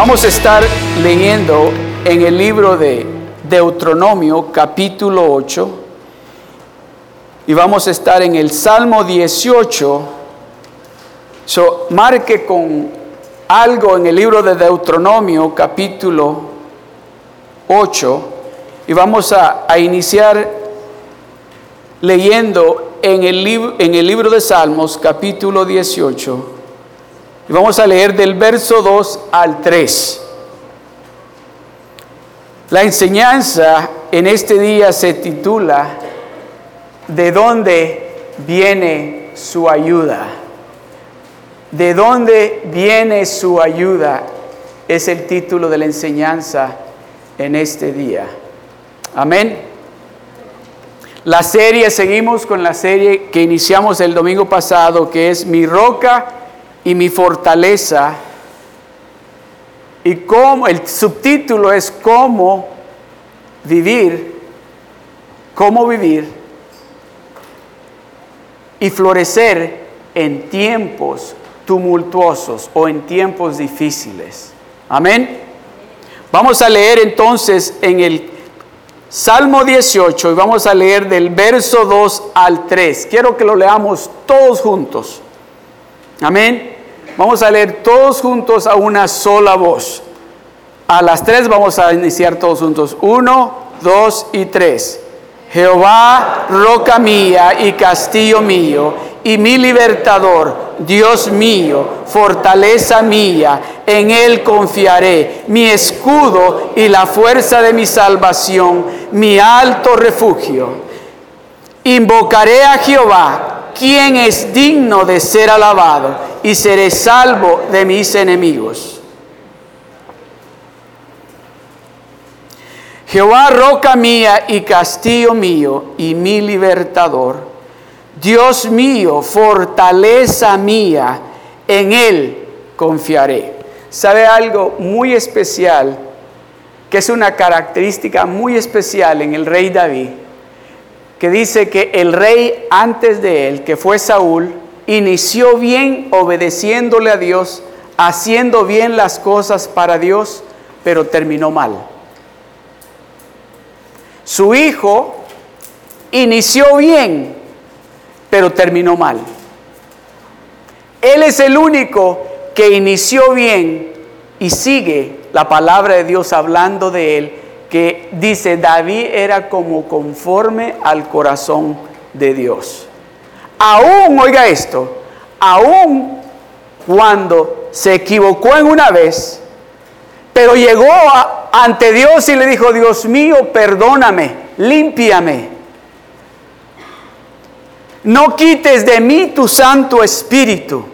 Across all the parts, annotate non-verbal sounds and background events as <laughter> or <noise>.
Vamos a estar leyendo en el libro de Deuteronomio capítulo 8 y vamos a estar en el Salmo 18. So, marque con algo en el libro de Deuteronomio capítulo 8 y vamos a, a iniciar leyendo en el, en el libro de Salmos capítulo 18 y vamos a leer del verso 2 al 3. La enseñanza en este día se titula ¿De dónde viene su ayuda? ¿De dónde viene su ayuda? Es el título de la enseñanza en este día. Amén. La serie, seguimos con la serie que iniciamos el domingo pasado, que es Mi roca y mi fortaleza. Y como el subtítulo es cómo vivir, cómo vivir y florecer en tiempos tumultuosos o en tiempos difíciles. Amén. Vamos a leer entonces en el Salmo 18 y vamos a leer del verso 2 al 3. Quiero que lo leamos todos juntos. Amén. Vamos a leer todos juntos a una sola voz. A las tres vamos a iniciar todos juntos. Uno, dos y tres. Jehová, roca mía y castillo mío, y mi libertador, Dios mío, fortaleza mía, en Él confiaré, mi escudo y la fuerza de mi salvación, mi alto refugio. Invocaré a Jehová ¿quién es digno de ser alabado? Y seré salvo de mis enemigos. Jehová, roca mía y castillo mío y mi libertador. Dios mío, fortaleza mía, en Él confiaré. ¿Sabe algo muy especial? Que es una característica muy especial en el rey David que dice que el rey antes de él, que fue Saúl, inició bien obedeciéndole a Dios, haciendo bien las cosas para Dios, pero terminó mal. Su hijo inició bien, pero terminó mal. Él es el único que inició bien y sigue la palabra de Dios hablando de él que dice David era como conforme al corazón de Dios. Aún, oiga esto, aún cuando se equivocó en una vez, pero llegó ante Dios y le dijo, Dios mío, perdóname, límpiame. No quites de mí tu Santo Espíritu.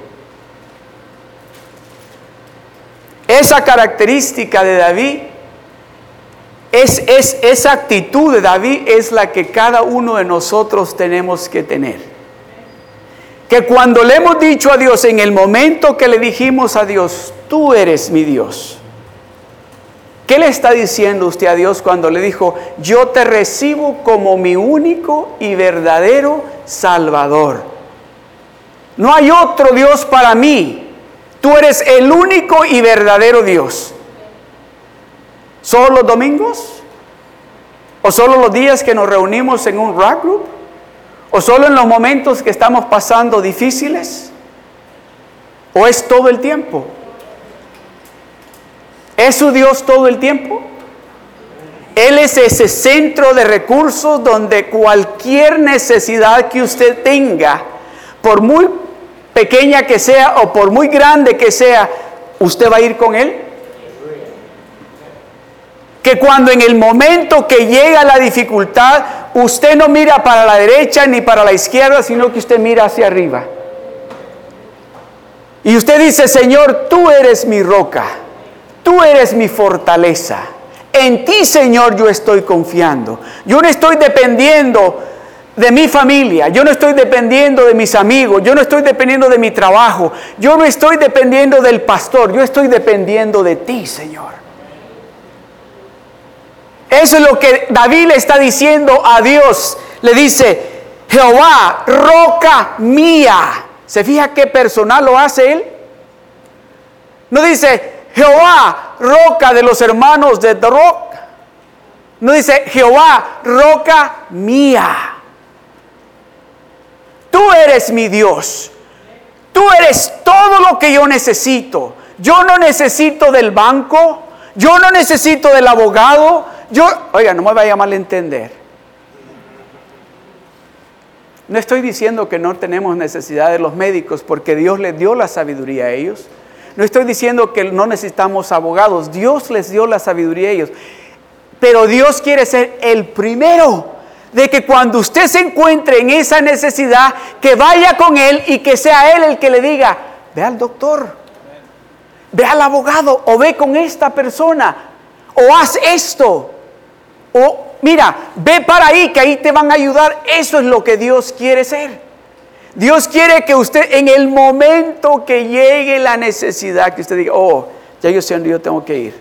Esa característica de David es, esa actitud de David es la que cada uno de nosotros tenemos que tener. Que cuando le hemos dicho a Dios, en el momento que le dijimos a Dios, tú eres mi Dios. ¿Qué le está diciendo usted a Dios cuando le dijo, yo te recibo como mi único y verdadero Salvador? No hay otro Dios para mí. Tú eres el único y verdadero Dios. ¿Solo los domingos? ¿O solo los días que nos reunimos en un rock group? ¿O solo en los momentos que estamos pasando difíciles? ¿O es todo el tiempo? ¿Es su Dios todo el tiempo? Él es ese centro de recursos donde cualquier necesidad que usted tenga, por muy pequeña que sea o por muy grande que sea, usted va a ir con Él que cuando en el momento que llega la dificultad, usted no mira para la derecha ni para la izquierda, sino que usted mira hacia arriba. Y usted dice, Señor, tú eres mi roca, tú eres mi fortaleza. En ti, Señor, yo estoy confiando. Yo no estoy dependiendo de mi familia, yo no estoy dependiendo de mis amigos, yo no estoy dependiendo de mi trabajo, yo no estoy dependiendo del pastor, yo estoy dependiendo de ti, Señor. Eso es lo que David le está diciendo a Dios. Le dice, Jehová, roca mía. ¿Se fija qué personal lo hace él? No dice, Jehová, roca de los hermanos de Rock. No dice Jehová, roca mía. Tú eres mi Dios. Tú eres todo lo que yo necesito. Yo no necesito del banco. Yo no necesito del abogado. Yo, oiga, no me vaya a malentender. No estoy diciendo que no tenemos necesidad de los médicos porque Dios les dio la sabiduría a ellos. No estoy diciendo que no necesitamos abogados. Dios les dio la sabiduría a ellos. Pero Dios quiere ser el primero de que cuando usted se encuentre en esa necesidad, que vaya con Él y que sea Él el que le diga, ve al doctor, ve al abogado o ve con esta persona o haz esto. Mira, ve para ahí que ahí te van a ayudar. Eso es lo que Dios quiere ser. Dios quiere que usted en el momento que llegue la necesidad, que usted diga, oh, ya yo sé dónde yo tengo que ir.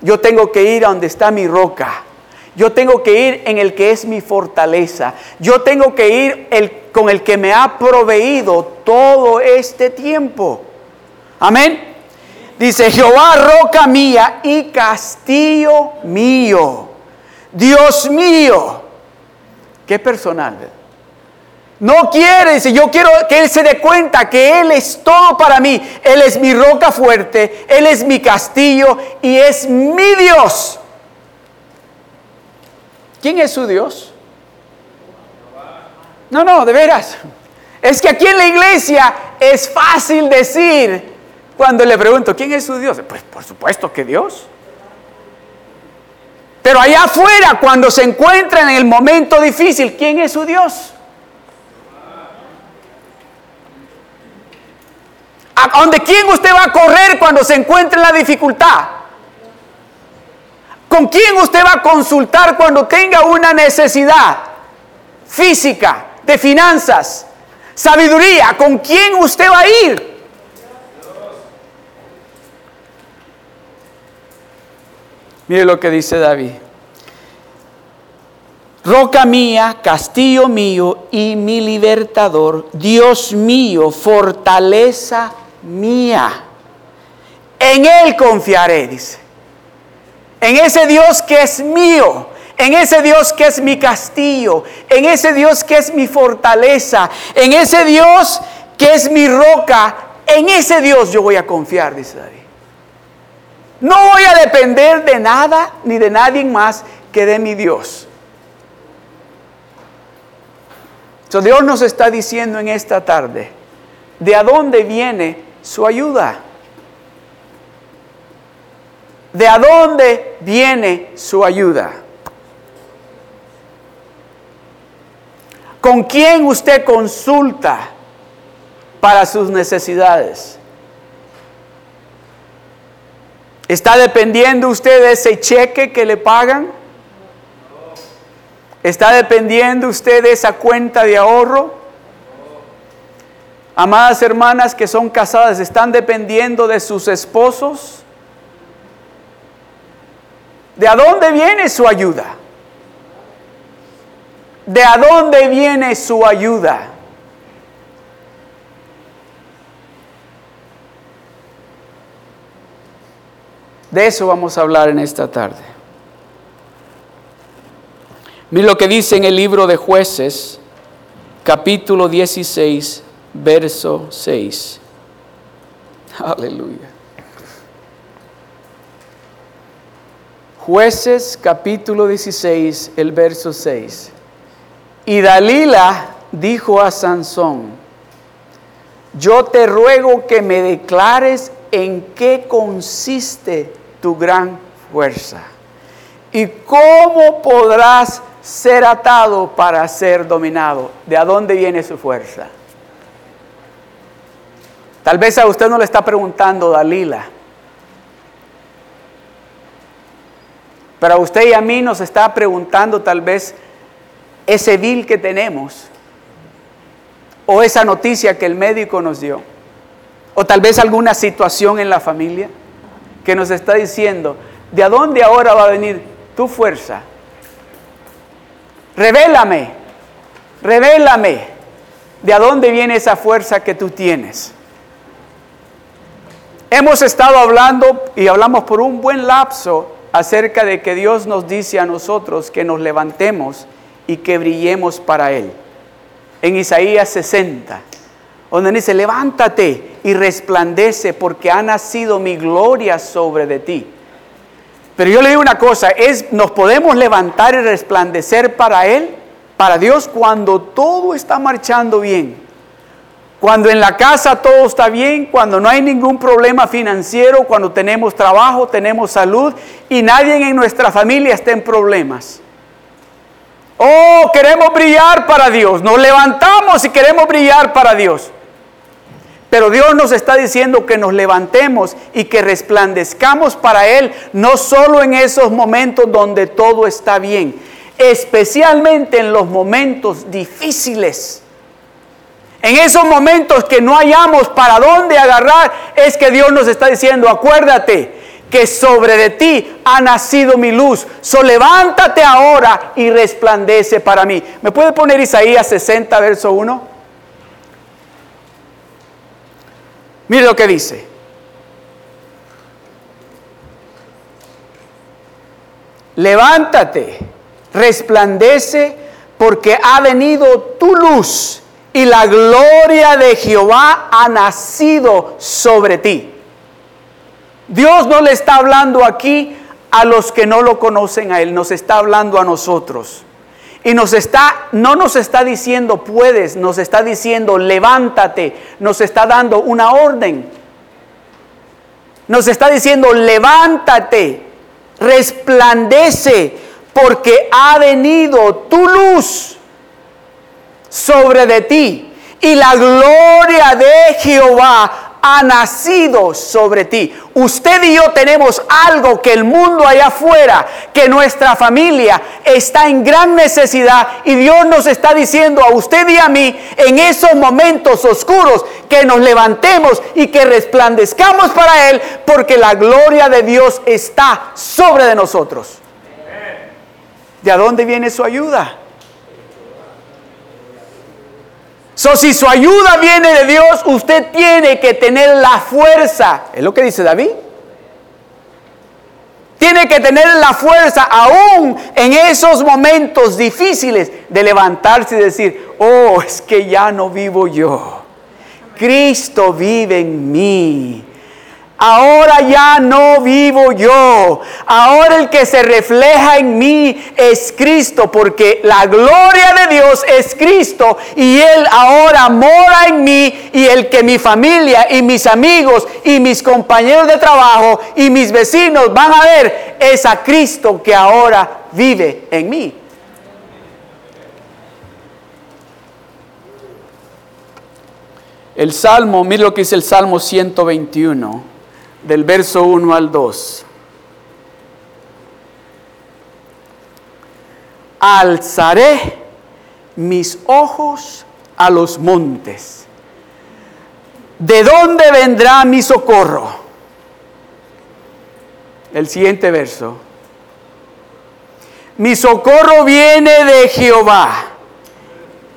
Yo tengo que ir a donde está mi roca. Yo tengo que ir en el que es mi fortaleza. Yo tengo que ir con el que me ha proveído todo este tiempo. Amén. Dice Jehová, roca mía y castillo mío. Dios mío. Qué personal. No quiere, dice, yo quiero que Él se dé cuenta que Él es todo para mí. Él es mi roca fuerte, Él es mi castillo y es mi Dios. ¿Quién es su Dios? No, no, de veras. Es que aquí en la iglesia es fácil decir cuando le pregunto, ¿quién es su Dios? Pues por supuesto que Dios. Pero allá afuera, cuando se encuentra en el momento difícil, ¿quién es su Dios? ¿A dónde quién usted va a correr cuando se encuentre en la dificultad? ¿Con quién usted va a consultar cuando tenga una necesidad física, de finanzas, sabiduría? ¿Con quién usted va a ir? Mire lo que dice David. Roca mía, castillo mío y mi libertador, Dios mío, fortaleza mía. En Él confiaré, dice en ese Dios que es mío, en ese Dios que es mi castillo, en ese Dios que es mi fortaleza, en ese Dios que es mi roca, en ese Dios yo voy a confiar, dice David. No voy a depender de nada ni de nadie más que de mi Dios. Dios nos está diciendo en esta tarde, ¿de a dónde viene su ayuda? ¿De a dónde viene su ayuda? ¿Con quién usted consulta para sus necesidades? ¿Está dependiendo usted de ese cheque que le pagan? ¿Está dependiendo usted de esa cuenta de ahorro? Amadas hermanas que son casadas, ¿están dependiendo de sus esposos? ¿De a dónde viene su ayuda? ¿De a dónde viene su ayuda? De eso vamos a hablar en esta tarde. Mira lo que dice en el libro de jueces, capítulo 16, verso 6. <laughs> Aleluya. Jueces capítulo 16, el verso 6. Y Dalila dijo a Sansón, yo te ruego que me declares en qué consiste tu gran fuerza y cómo podrás ser atado para ser dominado. ¿De a dónde viene su fuerza? Tal vez a usted no le está preguntando Dalila. Pero a usted y a mí nos está preguntando tal vez ese bill que tenemos o esa noticia que el médico nos dio o tal vez alguna situación en la familia que nos está diciendo, ¿de dónde ahora va a venir tu fuerza? Revélame, revélame, ¿de dónde viene esa fuerza que tú tienes? Hemos estado hablando y hablamos por un buen lapso acerca de que Dios nos dice a nosotros que nos levantemos y que brillemos para Él. En Isaías 60, donde dice, levántate y resplandece porque ha nacido mi gloria sobre de ti. Pero yo le digo una cosa, es, nos podemos levantar y resplandecer para Él, para Dios, cuando todo está marchando bien. Cuando en la casa todo está bien, cuando no hay ningún problema financiero, cuando tenemos trabajo, tenemos salud y nadie en nuestra familia está en problemas. Oh, queremos brillar para Dios. Nos levantamos y queremos brillar para Dios. Pero Dios nos está diciendo que nos levantemos y que resplandezcamos para Él, no solo en esos momentos donde todo está bien, especialmente en los momentos difíciles. En esos momentos que no hayamos para dónde agarrar, es que Dios nos está diciendo, acuérdate que sobre de ti ha nacido mi luz. So levántate ahora y resplandece para mí. ¿Me puede poner Isaías 60, verso 1? Mire lo que dice. Levántate, resplandece, porque ha venido tu luz y la gloria de Jehová ha nacido sobre ti. Dios no le está hablando aquí a los que no lo conocen a Él, nos está hablando a nosotros. Y nos está, no nos está diciendo puedes, nos está diciendo levántate, nos está dando una orden. Nos está diciendo levántate, resplandece, porque ha venido tu luz sobre de ti y la gloria de Jehová ha nacido sobre ti. Usted y yo tenemos algo que el mundo allá afuera, que nuestra familia está en gran necesidad y Dios nos está diciendo a usted y a mí en esos momentos oscuros que nos levantemos y que resplandezcamos para Él porque la gloria de Dios está sobre de nosotros. ¿De dónde viene su ayuda? So, si su ayuda viene de Dios, usted tiene que tener la fuerza. Es lo que dice David. Tiene que tener la fuerza aún en esos momentos difíciles de levantarse y decir, oh, es que ya no vivo yo. Cristo vive en mí. Ahora ya no vivo yo. Ahora el que se refleja en mí es Cristo, porque la gloria de Dios es Cristo y Él ahora mora en mí y el que mi familia y mis amigos y mis compañeros de trabajo y mis vecinos van a ver es a Cristo que ahora vive en mí. El Salmo, mire lo que dice el Salmo 121 del verso 1 al 2. Alzaré mis ojos a los montes. ¿De dónde vendrá mi socorro? El siguiente verso. Mi socorro viene de Jehová,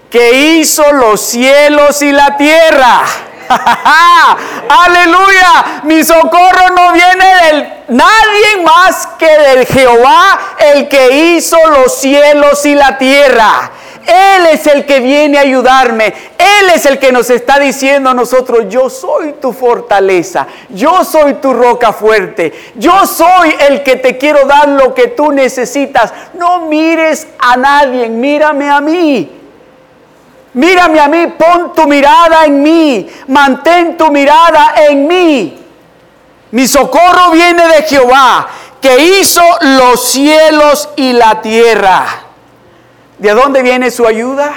que hizo los cielos y la tierra. <laughs> Aleluya. Mi socorro no viene del nadie más que del Jehová, el que hizo los cielos y la tierra. Él es el que viene a ayudarme. Él es el que nos está diciendo a nosotros, yo soy tu fortaleza, yo soy tu roca fuerte, yo soy el que te quiero dar lo que tú necesitas. No mires a nadie, mírame a mí. Mírame a mí, pon tu mirada en mí, mantén tu mirada en mí. Mi socorro viene de Jehová, que hizo los cielos y la tierra. ¿De dónde viene su ayuda?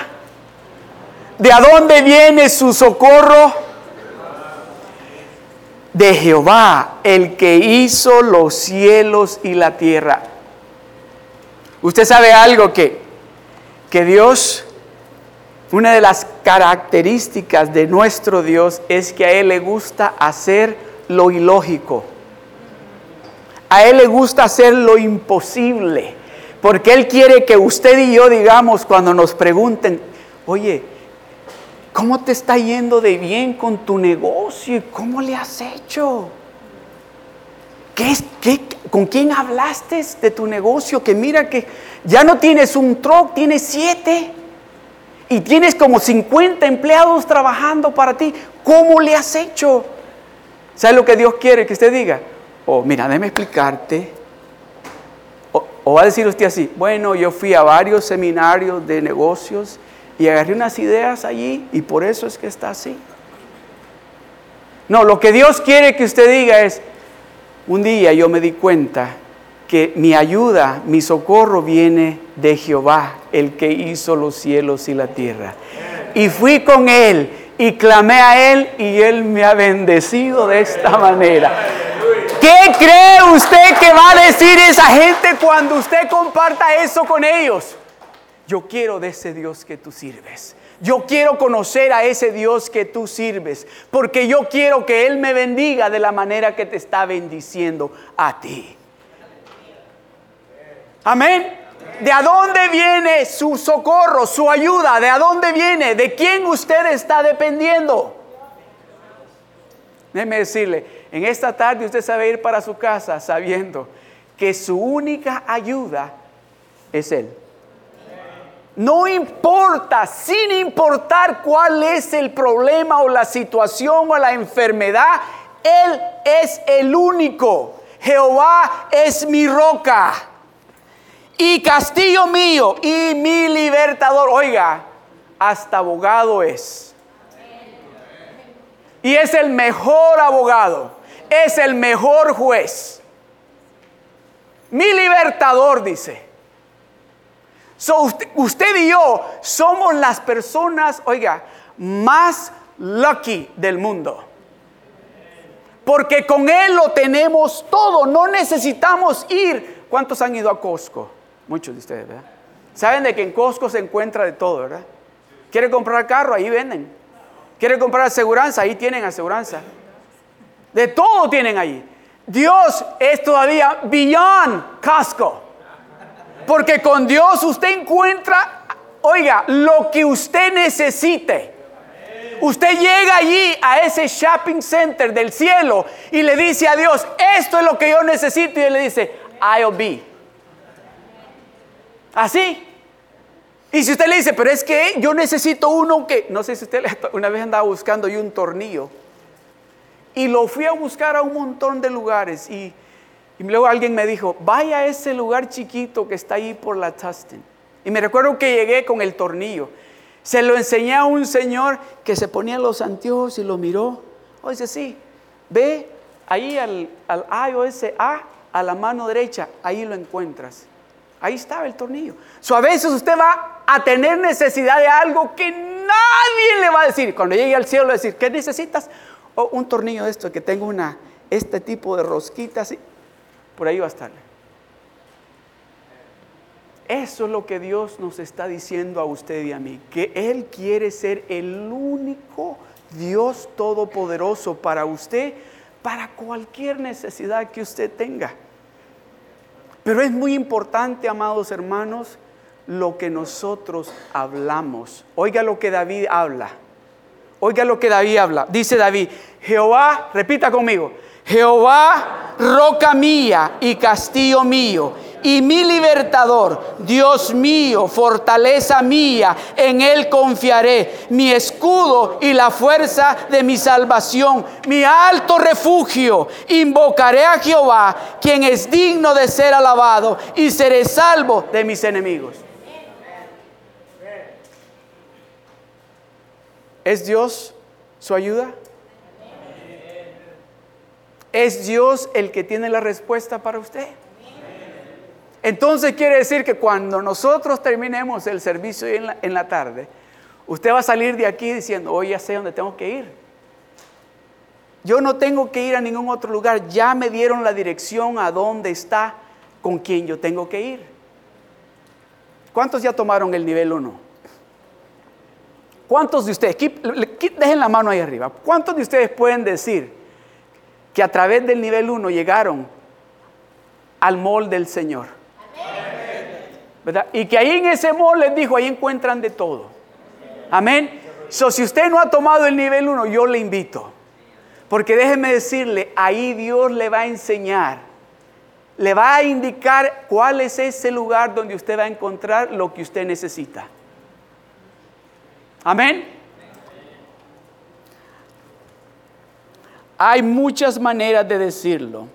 ¿De dónde viene su socorro? De Jehová, el que hizo los cielos y la tierra. Usted sabe algo que, que Dios una de las características de nuestro Dios es que a Él le gusta hacer lo ilógico. A Él le gusta hacer lo imposible. Porque Él quiere que usted y yo digamos cuando nos pregunten, oye, ¿cómo te está yendo de bien con tu negocio? ¿Y cómo le has hecho? ¿qué, qué, ¿con quién hablaste de tu negocio? Que mira que ya no tienes un truck, tienes siete. Y tienes como 50 empleados trabajando para ti. ¿Cómo le has hecho? ¿Sabes lo que Dios quiere que usted diga? Oh, mira, déjame explicarte. O, o va a decir usted así, bueno, yo fui a varios seminarios de negocios y agarré unas ideas allí y por eso es que está así. No, lo que Dios quiere que usted diga es, un día yo me di cuenta que mi ayuda, mi socorro viene de Jehová, el que hizo los cielos y la tierra. Y fui con Él y clamé a Él y Él me ha bendecido de esta manera. ¿Qué cree usted que va a decir esa gente cuando usted comparta eso con ellos? Yo quiero de ese Dios que tú sirves. Yo quiero conocer a ese Dios que tú sirves, porque yo quiero que Él me bendiga de la manera que te está bendiciendo a ti. Amén. ¿De a dónde viene su socorro, su ayuda? ¿De a dónde viene? ¿De quién usted está dependiendo? Déjeme decirle, en esta tarde usted sabe ir para su casa sabiendo que su única ayuda es Él. No importa, sin importar cuál es el problema o la situación o la enfermedad, Él es el único. Jehová es mi roca y castillo mío y mi libertador. Oiga, hasta abogado es. Y es el mejor abogado, es el mejor juez. Mi libertador, dice. usted, usted y yo somos las personas, oiga, más lucky del mundo. Porque con Él lo tenemos todo, no necesitamos ir. ¿Cuántos han ido a Costco? Muchos de ustedes, ¿verdad? Saben de que en Costco se encuentra de todo, ¿verdad? ¿Quiere comprar carro? Ahí venden. ¿Quiere comprar aseguranza? Ahí tienen aseguranza. De todo tienen ahí. Dios es todavía beyond Costco. Porque con Dios usted encuentra, oiga, lo que usted necesite. Usted llega allí a ese shopping center del cielo y le dice a Dios, esto es lo que yo necesito. Y él le dice, I'll be. Así. Y si usted le dice, pero es que yo necesito uno que, no sé si usted <laughs> una vez andaba buscando yo un tornillo. Y lo fui a buscar a un montón de lugares. Y, luego alguien me dijo, vaya a ese lugar chiquito que está ahí por la Tustin. Y me recuerdo que llegué con el tornillo. Se lo enseñé a un señor que se ponía los anteojos y lo miró. O dice, sí, ve ahí al, al iOS A, a la mano derecha, ahí lo encuentras. Ahí estaba el tornillo. So, a veces usted va a tener necesidad de algo que nadie le va a decir. Cuando llegue al cielo, va a decir, ¿qué necesitas? O un tornillo de esto, que tenga una, este tipo de rosquitas. Por ahí va a estar. Eso es lo que Dios nos está diciendo a usted y a mí, que Él quiere ser el único Dios todopoderoso para usted, para cualquier necesidad que usted tenga. Pero es muy importante, amados hermanos, lo que nosotros hablamos. Oiga lo que David habla. Oiga lo que David habla. Dice David, Jehová, repita conmigo, Jehová, roca mía y castillo mío y mi libertador, Dios mío, fortaleza mía, en Él confiaré, mi escudo y la fuerza de mi salvación, mi alto refugio. Invocaré a Jehová, quien es digno de ser alabado, y seré salvo de mis enemigos. ¿Es Dios su ayuda? ¿Es Dios el que tiene la respuesta para usted? Entonces quiere decir que cuando nosotros terminemos el servicio en la, tarde, usted va a salir de aquí diciendo, hoy ya sé dónde tengo que ir. Yo no tengo que ir a ningún otro lugar, ya me dieron la dirección a dónde está con quien yo tengo que ir. ¿Cuántos ya tomaron el nivel 1? ¿Cuántos de ustedes, dejen la mano ahí arriba, cuántos de ustedes pueden decir que a través del nivel 1 llegaron al molde del Señor? Y que ahí en ese mall les dijo, ahí encuentran de todo. Amén. So, si usted no ha tomado el nivel 1, yo le invito. Porque déjeme decirle, ahí Dios le va a enseñar le va a indicar cuál es ese lugar donde usted va a encontrar lo que usted necesita. Amén. Hay muchas maneras de decirlo.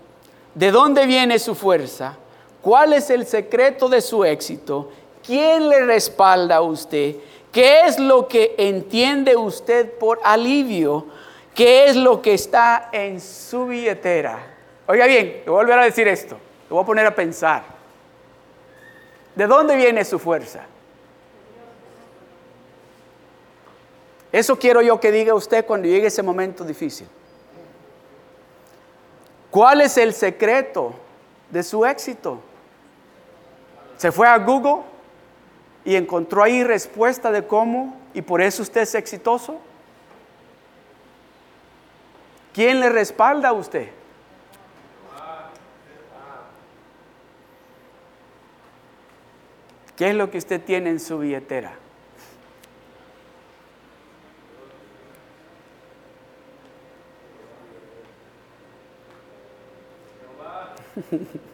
¿De dónde viene su fuerza? ¿Cuál es el secreto de su éxito? ¿Quién le respalda a usted? ¿Qué es lo que entiende usted por alivio? ¿Qué es lo que está en su billetera? Oiga bien, voy a volver a decir esto. Lo voy a poner a pensar. ¿De dónde viene su fuerza? Eso quiero yo que diga usted cuando llegue ese momento difícil. ¿Cuál es el secreto de su éxito? Se fue a Google y encontró ahí respuesta de cómo y por eso usted es exitoso. ¿Quién le respalda a usted? ¿Qué es lo que usted tiene en su billetera? <laughs>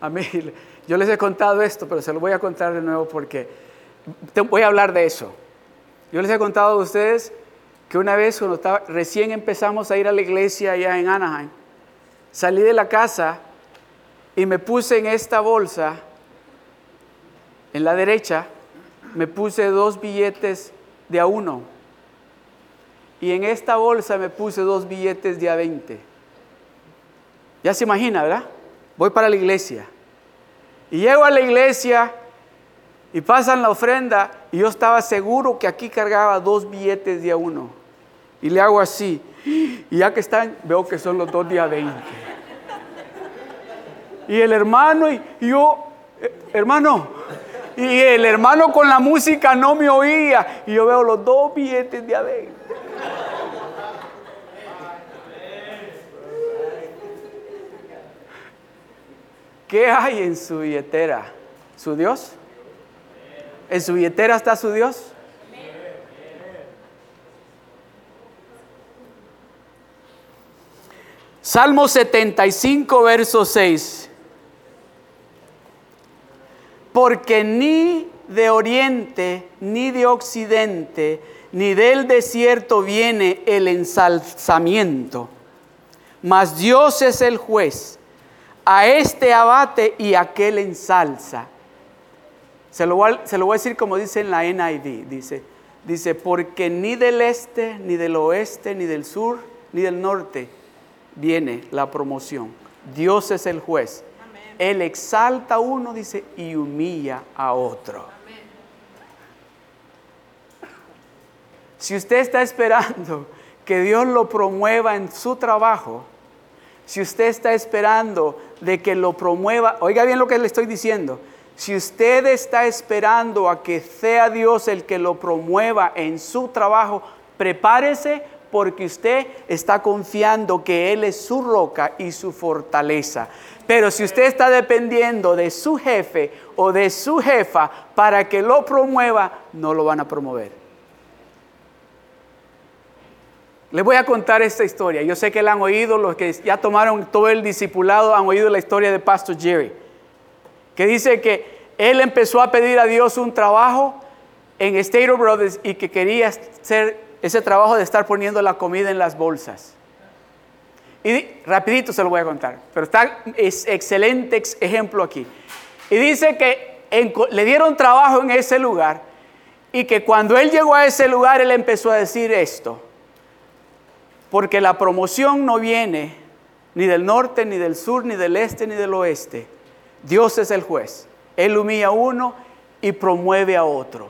A mí, yo les he contado esto, pero se lo voy a contar de nuevo porque voy a hablar de eso. Yo les he contado a ustedes que una vez cuando recién empezamos a ir a la iglesia allá en Anaheim, salí de la casa y me puse en esta bolsa, en la derecha, me puse dos billetes de a uno. Y en esta bolsa me puse dos billetes de a 20. Ya se imagina, ¿verdad? Voy para la iglesia. Y llego a la iglesia y pasan la ofrenda y yo estaba seguro que aquí cargaba dos billetes de uno. Y le hago así. Y ya que están, veo que son los dos de a 20. Y el hermano y yo, eh, hermano, y el hermano con la música no me oía. Y yo veo los dos billetes de a 20. ¿Qué hay en su billetera? ¿Su Dios? ¿En su billetera está su Dios? Salmo 75, verso 6. Porque ni de oriente, ni de occidente, ni del desierto viene el ensalzamiento, mas Dios es el juez a este abate y aquel ensalza. Se lo, voy a, se lo voy a decir como dice en la NIV, dice, dice, porque ni del este, ni del oeste, ni del sur, ni del norte viene la promoción. Dios es el juez. Él exalta a uno, dice, y humilla a otro. Si usted está esperando que Dios lo promueva en su trabajo, si usted está esperando de que lo promueva, oiga bien lo que le estoy diciendo, si usted está esperando a que sea Dios el que lo promueva en su trabajo, prepárese porque usted está confiando que Él es su roca y su fortaleza. Pero si usted está dependiendo de su jefe o de su jefa para que lo promueva, no lo van a promover. Les voy a contar esta historia. Yo sé que la han oído, los que ya tomaron todo el discipulado han oído la historia de Pastor Jerry, que dice que él empezó a pedir a Dios un trabajo en State Brothers y que quería hacer ese trabajo de estar poniendo la comida en las bolsas. Y rapidito se lo voy a contar, pero está es excelente ejemplo aquí. Y dice que le dieron trabajo en ese lugar y que cuando él llegó a ese lugar él empezó a decir esto. Porque la promoción no viene ni del norte, ni del sur, ni del este, ni del oeste. Dios es el juez. Él humilla a uno y promueve a otro.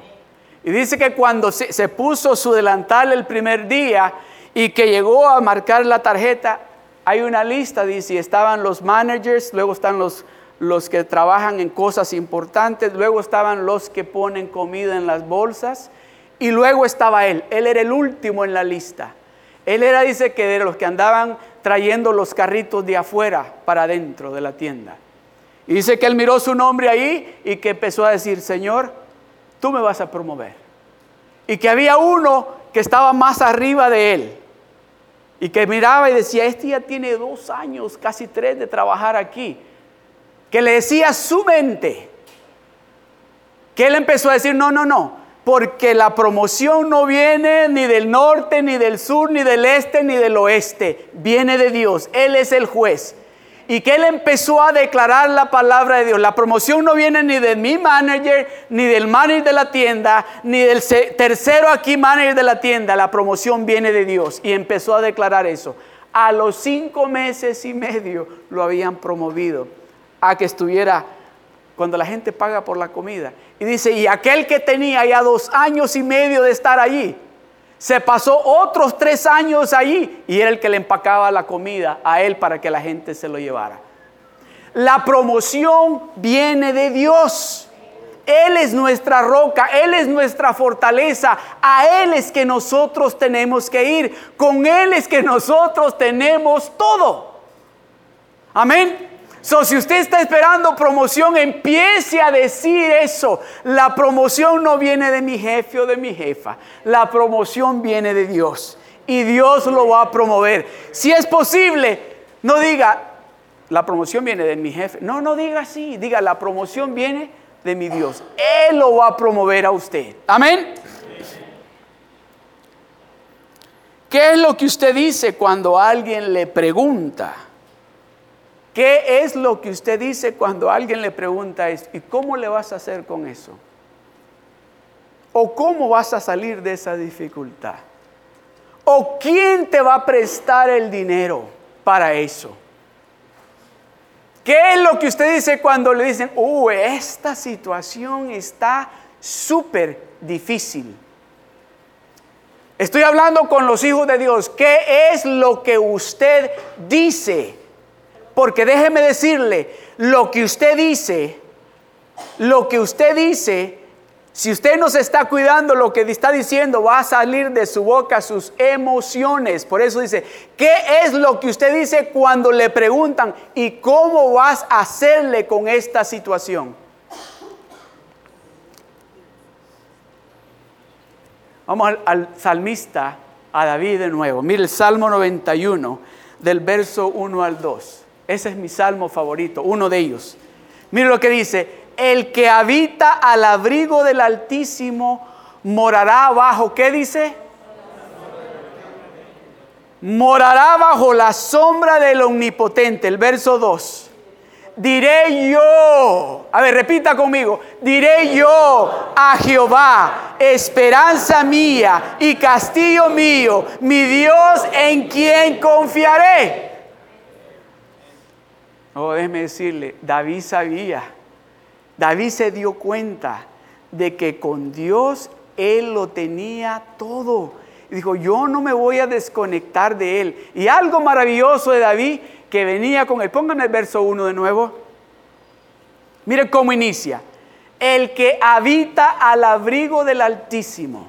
Y dice que cuando se, puso su delantal el primer día y que llegó a marcar la tarjeta, hay una lista, dice, estaban los managers, luego están los, los que trabajan en cosas importantes, luego estaban los que ponen comida en las bolsas, y luego estaba él. Él era el último en la lista. Él era, dice, que de los que andaban trayendo los carritos de afuera para adentro de la tienda. Y dice que él miró su nombre ahí y que empezó a decir, Señor, tú me vas a promover. Y que había uno que estaba más arriba de él. Y que miraba y decía, este ya tiene dos años, casi tres de trabajar aquí. que le decía su mente, que él empezó a decir, no, no, no, porque la promoción no viene ni del norte, ni del sur, ni del este, ni del oeste, viene de Dios, Él es el juez. Y que él empezó a declarar la palabra de Dios. La promoción no viene ni de mi manager, ni del manager de la tienda, ni del tercero aquí manager de la tienda. La promoción viene de Dios. Y empezó a declarar eso. A los cinco meses y medio lo habían promovido a que estuviera cuando la gente paga por la comida. Y dice, y aquel que tenía ya dos años y medio de estar allí, se pasó otros tres años allí y era el que le empacaba la comida a él para que la gente se lo llevara. La promoción viene de Dios. Él es nuestra roca, Él es nuestra fortaleza, a Él es que nosotros tenemos que ir, con Él es que nosotros tenemos todo. Amén. So, si usted está esperando promoción, empiece a decir eso. La promoción no viene de mi jefe o de mi jefa. La promoción viene de Dios. Y Dios lo va a promover. Si es posible, no diga, la promoción viene de mi jefe. No, no diga así. Diga, la promoción viene de mi Dios. Él lo va a promover a usted. Amén. ¿Qué es lo que usted dice cuando alguien le pregunta? ¿Qué es lo que usted dice cuando alguien le pregunta esto? ¿Y cómo le vas a hacer con eso? ¿O cómo vas a salir de esa dificultad? ¿O quién te va a prestar el dinero para eso? ¿Qué es lo que usted dice cuando le dicen, oh, esta situación está súper difícil? Estoy hablando con los hijos de Dios. ¿Qué es lo que usted dice? Porque déjeme decirle, lo que usted dice, lo que usted dice, si usted no se está cuidando, lo que está diciendo va a salir de su boca sus emociones. Por eso dice, ¿qué es lo que usted dice cuando le preguntan y cómo vas a hacerle con esta situación? Vamos al, al salmista, a David de nuevo. Mire el Salmo 91, del verso 1 al 2. Ese es mi salmo favorito, uno de ellos. Mire lo que dice, el que habita al abrigo del Altísimo morará bajo, ¿qué dice? Morará bajo la sombra del Omnipotente, el verso 2. Diré yo, a ver, repita conmigo, diré yo a Jehová, esperanza mía y castillo mío, mi Dios en quien confiaré. Oh, déjeme decirle, David sabía, David se dio cuenta de que con Dios él lo tenía todo. Y dijo, yo no me voy a desconectar de él. Y algo maravilloso de David que venía con él. Pongan el verso 1 de nuevo. Mire cómo inicia. El que habita al abrigo del Altísimo.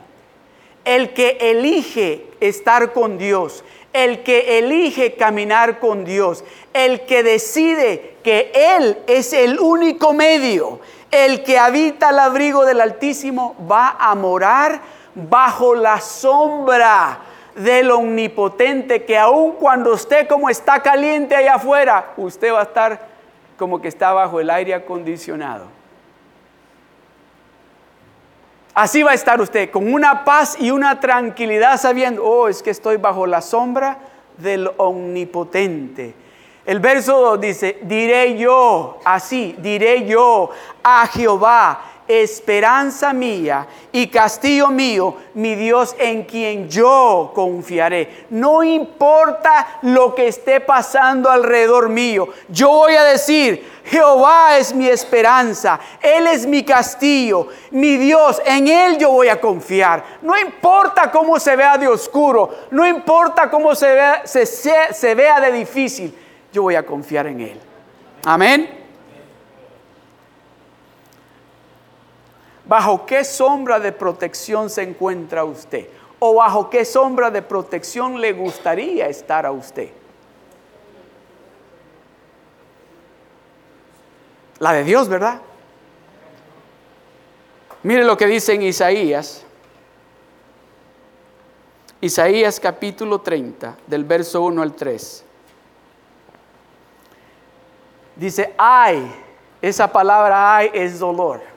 El que elige estar con Dios el que elige caminar con Dios, el que decide que Él es el único medio, el que habita al abrigo del Altísimo, va a morar bajo la sombra del omnipotente, que aun cuando usted como está caliente allá afuera, usted va a estar como que está bajo el aire acondicionado. Así va a estar usted, con una paz y una tranquilidad, sabiendo, oh, es que estoy bajo la sombra del omnipotente. El verso 2 dice, diré yo, así, diré yo a Jehová, esperanza mía y castillo mío, mi Dios en quien yo confiaré. No importa lo que esté pasando alrededor mío, yo voy a decir, Jehová es mi esperanza, Él es mi castillo, mi Dios, en Él yo voy a confiar. No importa cómo se vea de oscuro, no importa cómo se vea, de difícil, yo voy a confiar en Él. Amén. ¿Bajo qué sombra de protección se encuentra usted? ¿O bajo qué sombra de protección le gustaría estar a usted? La de Dios, ¿verdad? Mire lo que dice en Isaías. Isaías capítulo 30, del verso 1 al 3. Dice, ay Esa palabra hay es dolor.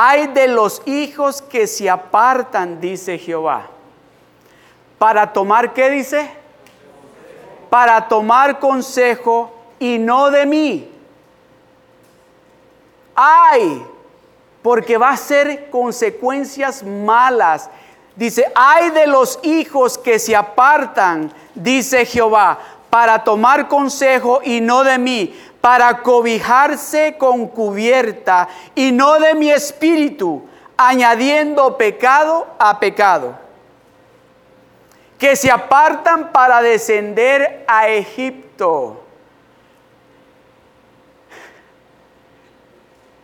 Hay de los hijos que se apartan, dice Jehová. Para tomar, ¿qué dice? Para tomar consejo y no de mí. Ay, porque va a ser consecuencias malas. Dice, ay de los hijos que se apartan, dice Jehová, para tomar consejo y no de mí, para cobijarse con cubierta y no de mi espíritu, añadiendo pecado a pecado. Que se apartan para descender a Egipto.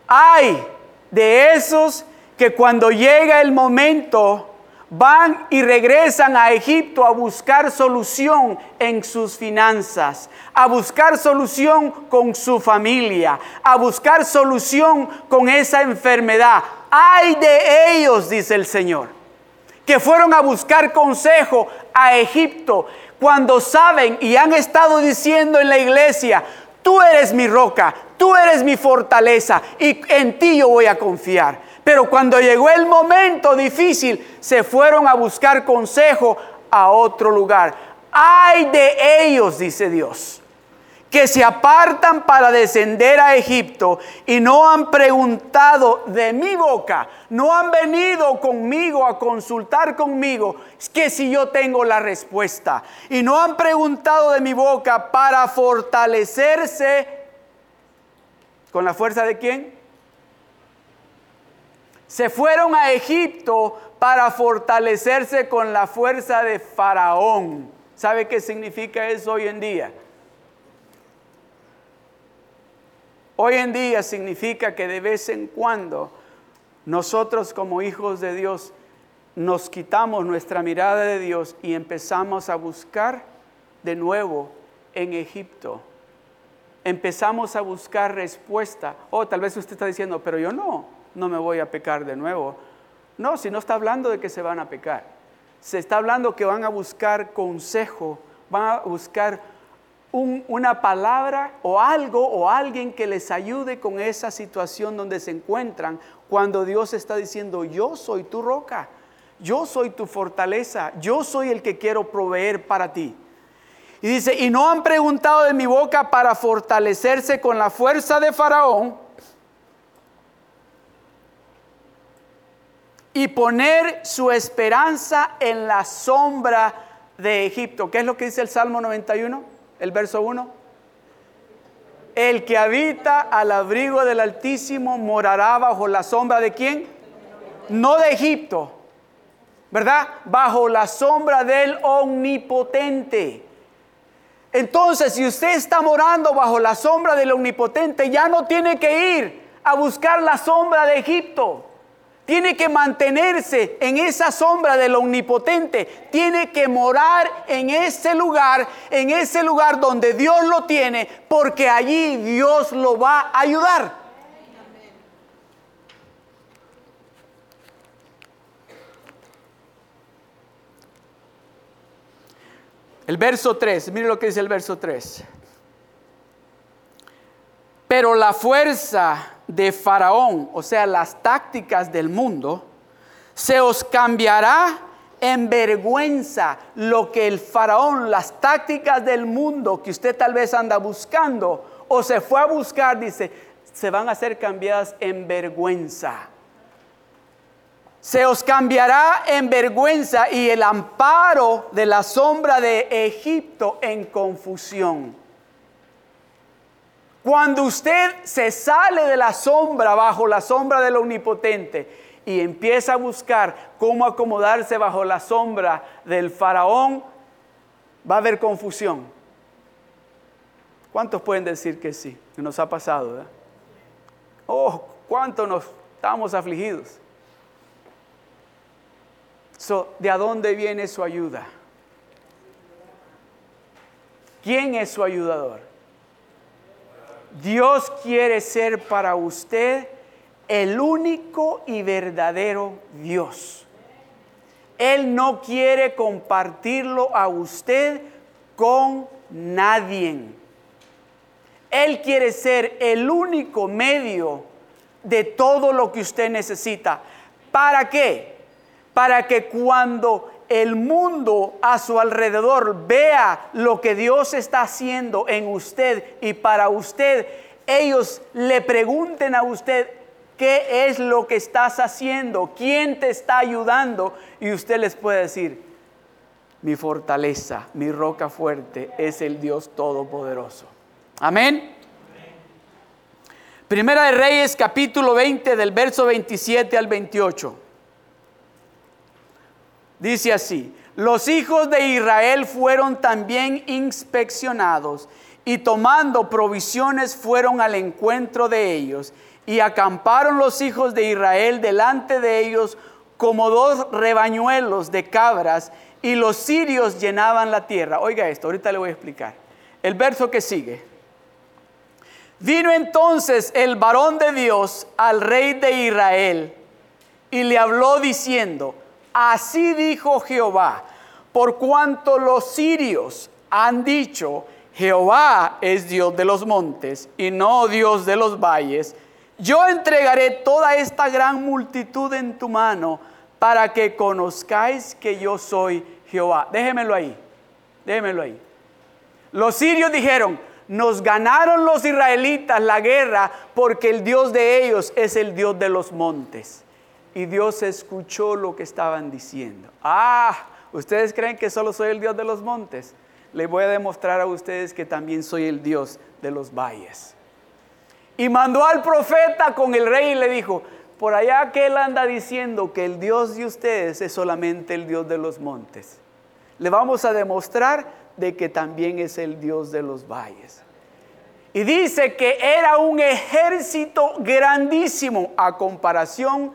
Hay de esos que cuando llega el momento van y regresan a Egipto a buscar solución en sus finanzas, a buscar solución con su familia, a buscar solución con esa enfermedad. Hay de ellos, dice el Señor, que fueron a buscar consejo a Egipto cuando saben y han estado diciendo en la iglesia, tú eres mi roca, tú eres mi fortaleza y en ti yo voy a confiar. Pero cuando llegó el momento difícil, se fueron a buscar consejo a otro lugar. Ay de ellos, dice Dios, que se apartan para descender a Egipto y no han preguntado de mi boca, no han venido conmigo a consultar conmigo, es que si yo tengo la respuesta, y no han preguntado de mi boca para fortalecerse con la fuerza de quién? Se fueron a Egipto para fortalecerse con la fuerza de Faraón. ¿Sabe qué significa eso hoy en día? Hoy en día significa que de vez en cuando nosotros como hijos de Dios nos quitamos nuestra mirada de Dios y empezamos a buscar de nuevo en Egipto. Empezamos a buscar respuesta. O oh, tal vez usted está diciendo, pero yo no no me voy a pecar de nuevo. No, si no está hablando de que se van a pecar. Se está hablando que van a buscar consejo, van a buscar una palabra o algo o alguien que les ayude con esa situación donde se encuentran cuando Dios está diciendo, yo soy tu roca, yo soy tu fortaleza, yo soy el que quiero proveer para ti. Y dice, y no han preguntado de mi boca para fortalecerse con la fuerza de Faraón, y poner su esperanza en la sombra de Egipto. ¿Qué es lo que dice el Salmo 91, el verso 1? El que habita al abrigo del Altísimo morará bajo la sombra de quién? No de Egipto, ¿verdad? Bajo la sombra del Omnipotente. Entonces, si usted está morando bajo la sombra del Omnipotente, ya no tiene que ir a buscar la sombra de Egipto. Tiene que mantenerse en esa sombra del omnipotente. Tiene que morar en ese lugar, en ese lugar donde Dios lo tiene, porque allí Dios lo va a ayudar. El verso 3, mire lo que dice el verso 3. Pero la fuerza de Faraón, o sea, las tácticas del mundo, se os cambiará en vergüenza lo que el Faraón, las tácticas del mundo que usted tal vez anda buscando o se fue a buscar, dice, se van a ser cambiadas en vergüenza. Se os cambiará en vergüenza y el amparo de la sombra de Egipto en confusión. Cuando usted se sale de la sombra, bajo la sombra del omnipotente, y empieza a buscar cómo acomodarse bajo la sombra del faraón, va a haber confusión. ¿Cuántos pueden decir que sí? Que nos ha pasado, ¿verdad? Oh, cuánto nos estamos afligidos. ¿De dónde viene su ayuda? ¿Quién es su ayudador? Dios quiere ser para usted el único y verdadero Dios. Él no quiere compartirlo a usted con nadie. Él quiere ser el único medio de todo lo que usted necesita. ¿Para qué? Para que cuando el mundo a su alrededor vea lo que Dios está haciendo en usted y para usted, ellos le pregunten a usted, ¿qué es lo que estás haciendo? ¿Quién te está ayudando? Y usted les puede decir, mi fortaleza, mi roca fuerte es el Dios Todopoderoso. Amén. Primera de Reyes capítulo 20 del verso 27 al 28. Dice así, los hijos de Israel fueron también inspeccionados y tomando provisiones fueron al encuentro de ellos y acamparon los hijos de Israel delante de ellos como dos rebañuelos de cabras y los sirios llenaban la tierra. Oiga esto, ahorita le voy a explicar. El verso que sigue. Vino entonces el varón de Dios al rey de Israel y le habló diciendo, así dijo Jehová, por cuanto los sirios han dicho, Jehová es Dios de los montes y no Dios de los valles, yo entregaré toda esta gran multitud en tu mano para que conozcáis que yo soy Jehová. Déjemelo ahí, déjemelo ahí. Los sirios dijeron, nos ganaron los israelitas la guerra porque el Dios de ellos es el Dios de los montes. Y Dios escuchó lo que estaban diciendo. Ah, ¿ustedes creen que solo soy el Dios de los montes? Les voy a demostrar a ustedes que también soy el Dios de los valles. Y mandó al profeta con el rey y le dijo, por allá que él anda diciendo que el Dios de ustedes es solamente el Dios de los montes. Le vamos a demostrar de que también es el Dios de los valles. Y dice que era un ejército grandísimo a comparación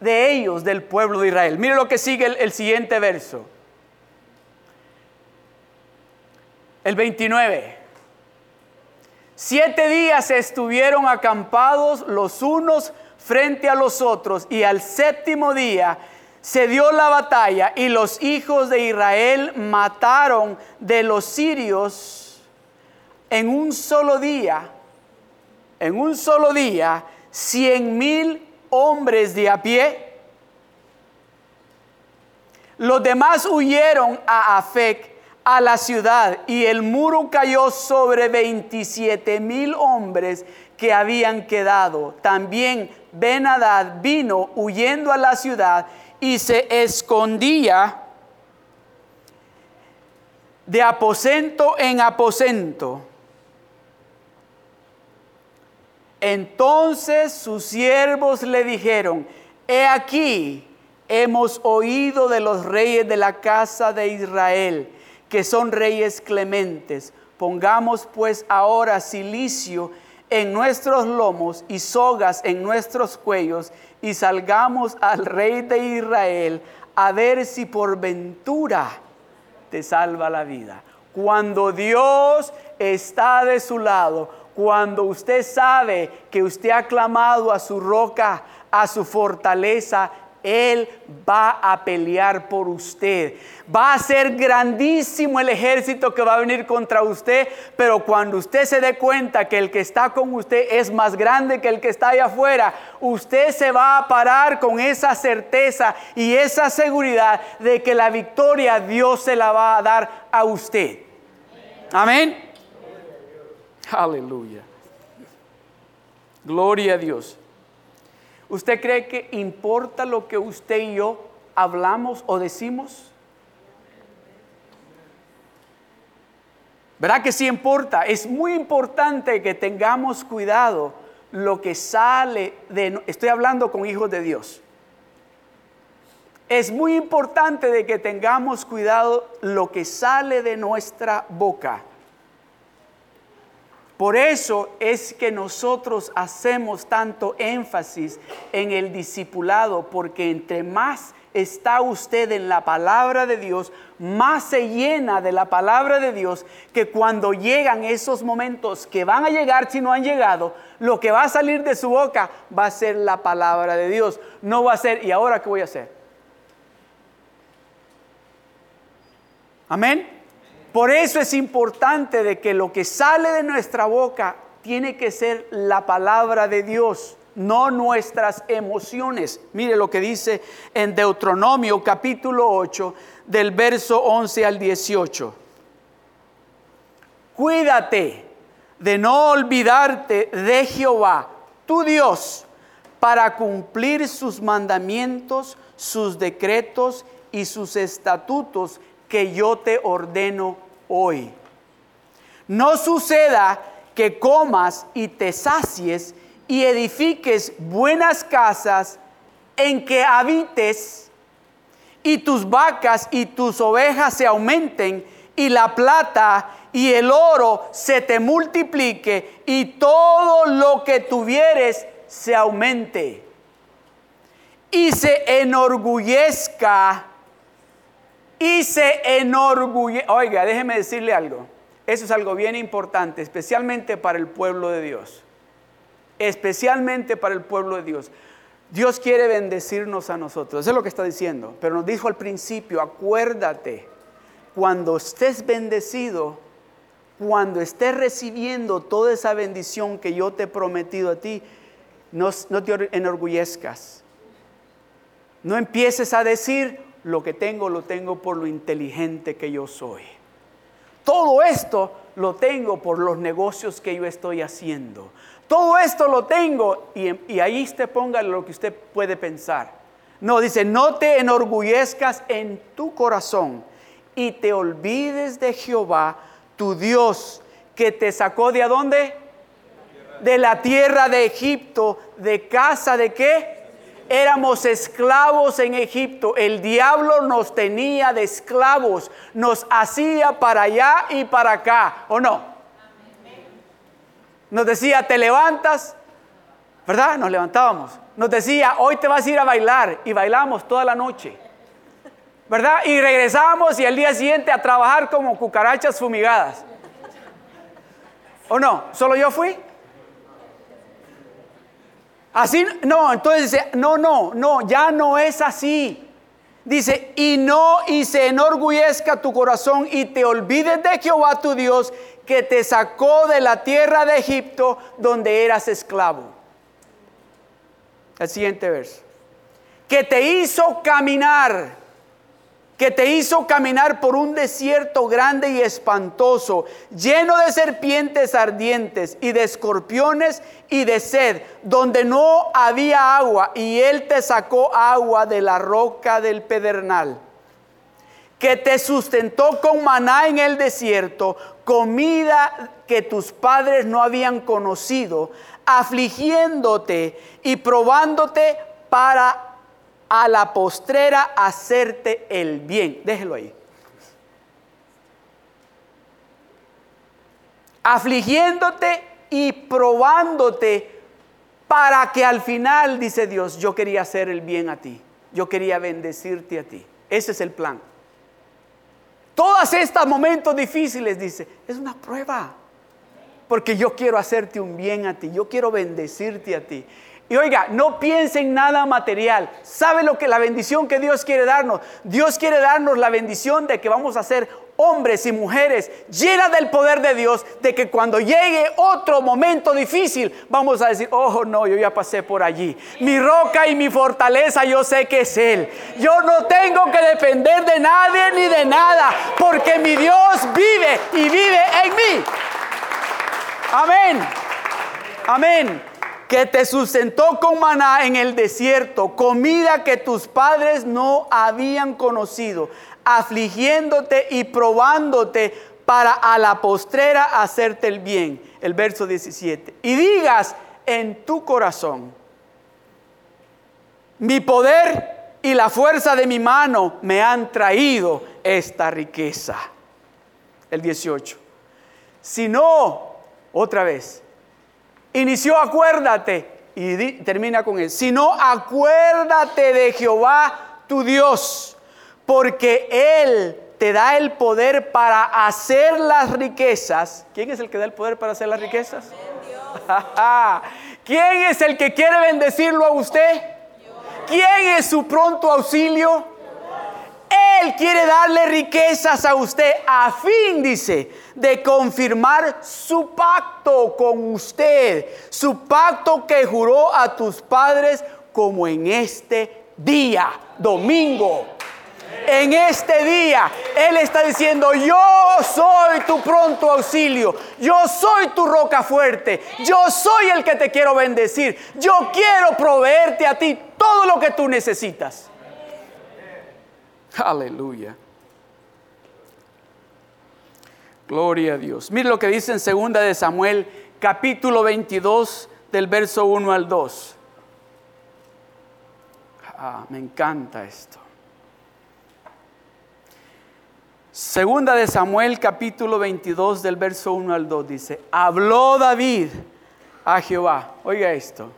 de ellos, del pueblo de Israel. Mire lo que sigue el, siguiente verso. El 29. Siete días estuvieron acampados los unos frente a los otros y al séptimo día se dio la batalla y los hijos de Israel mataron de los sirios en un solo día, en un solo día, cien mil hombres de a pie. Los demás huyeron a Afec, a la ciudad, y el muro cayó sobre 27 mil hombres que habían quedado. También Benadad vino huyendo a la ciudad y se escondía de aposento en aposento. Entonces sus siervos le dijeron, he aquí, hemos oído de los reyes de la casa de Israel, que son reyes clementes. Pongamos pues ahora silicio en nuestros lomos y sogas en nuestros cuellos y salgamos al rey de Israel a ver si por ventura te salva la vida. Cuando Dios está de su lado, cuando usted sabe que usted ha clamado a su roca, a su fortaleza, él va a pelear por usted. Va a ser grandísimo el ejército que va a venir contra usted, pero cuando usted se dé cuenta que el que está con usted es más grande que el que está allá afuera, usted se va a parar con esa certeza y esa seguridad de que la victoria Dios se la va a dar a usted. Amén. Aleluya. Gloria a Dios. ¿Usted cree que importa lo que usted y yo hablamos o decimos? ¿Verdad que sí importa? Es muy importante que tengamos cuidado lo que sale de... Estoy hablando con hijos de Dios. Es muy importante de que tengamos cuidado lo que sale de nuestra boca. Por eso es que nosotros hacemos tanto énfasis en el discipulado, porque entre más está usted en la palabra de Dios, más se llena de la palabra de Dios, que cuando llegan esos momentos que van a llegar si no han llegado, lo que va a salir de su boca va a ser la palabra de Dios. No va a ser, ¿y ahora qué voy a hacer? Amén. Por eso es importante de que lo que sale de nuestra boca tiene que ser la palabra de Dios, no nuestras emociones. Mire lo que dice en Deuteronomio capítulo 8 del verso 11 al 18. Cuídate de no olvidarte de Jehová, tu Dios, para cumplir sus mandamientos, sus decretos y sus estatutos que yo te ordeno hoy. No suceda que comas y te sacies y edifiques buenas casas en que habites y tus vacas y tus ovejas se aumenten y la plata y el oro se te multiplique y todo lo que tuvieres se aumente y se enorgullezca y se enorgullezca. Oiga, déjeme decirle algo. Eso es algo bien importante, especialmente para el pueblo de Dios. Especialmente para el pueblo de Dios. Dios quiere bendecirnos a nosotros. Eso es lo que está diciendo. Pero nos dijo al principio, acuérdate, cuando estés bendecido, cuando estés recibiendo toda esa bendición que yo te he prometido a ti, no, no te enorgullezcas. No empieces a decir, lo que tengo lo tengo por lo inteligente que yo soy. Todo esto lo tengo por los negocios que yo estoy haciendo. Todo esto lo tengo y, y ahí usted ponga lo que usted puede pensar. No, dice, no te enorgullezcas en tu corazón y te olvides de Jehová, tu Dios, que te sacó de dónde? De la tierra de Egipto, de casa de qué? Éramos esclavos en Egipto. El diablo nos tenía de esclavos, nos hacía para allá y para acá, ¿o no? Nos decía, te levantas, ¿verdad? Nos levantábamos. Nos decía, hoy te vas a ir a bailar y bailamos toda la noche. ¿Verdad? Y regresamos y al día siguiente a trabajar como cucarachas fumigadas. ¿O no? ¿Solo yo fui? Así, no, entonces dice, no, no, no, ya no es así. Dice, y no, y se enorgullezca tu corazón y te olvides de Jehová tu Dios que te sacó de la tierra de Egipto donde eras esclavo. El siguiente verso. Que te hizo caminar que te hizo caminar por un desierto grande y espantoso, lleno de serpientes ardientes y de escorpiones y de sed, donde no había agua, y Él te sacó agua de la roca del pedernal que te sustentó con maná en el desierto, comida que tus padres no habían conocido, afligiéndote y probándote para a la postrera hacerte el bien. Déjelo ahí. Afligiéndote y probándote para que al final, dice Dios, yo quería hacer el bien a ti. Yo quería bendecirte a ti. Ese es el plan. Todos estos momentos difíciles, dice, es una prueba. Porque yo quiero hacerte un bien a ti. Yo quiero bendecirte a ti. Y oiga, no piense en nada material. ¿Sabe lo que la bendición que Dios quiere darnos? Dios quiere darnos la bendición de que vamos a ser hombres y mujeres llenas del poder de Dios, de que cuando llegue otro momento difícil, vamos a decir, oh no, yo ya pasé por allí. Mi roca y mi fortaleza, yo sé que es Él. Yo no tengo que depender de nadie ni de nada, porque mi Dios vive y vive en mí. Amén. Amén que te sustentó con maná en el desierto, comida que tus padres no habían conocido, afligiéndote y probándote para a la postrera hacerte el bien. El verso 17. Y digas en tu corazón, mi poder y la fuerza de mi mano me han traído esta riqueza. El 18. Si no, otra vez, Inició acuérdate y termina con él. Si no, acuérdate de Jehová tu Dios, porque Él te da el poder para hacer las riquezas. ¿Quién es el que da el poder para hacer las riquezas? <laughs> ¿Quién es el que quiere bendecirlo a usted? ¿Quién es su pronto auxilio? Él quiere darle riquezas a usted a fin, dice, de confirmar su pacto con usted, su pacto que juró a tus padres como en este día, domingo. En este día Él está diciendo, yo soy tu pronto auxilio, yo soy tu roca fuerte, yo soy el que te quiero bendecir, yo quiero proveerte a ti todo lo que tú necesitas. Aleluya. Gloria a Dios. Mire lo que dice en segunda de Samuel, capítulo 22, del verso 1 al 2. Ah, me encanta esto. Segunda de Samuel capítulo 22 del verso 1 al 2 dice, habló David a Jehová, oiga esto,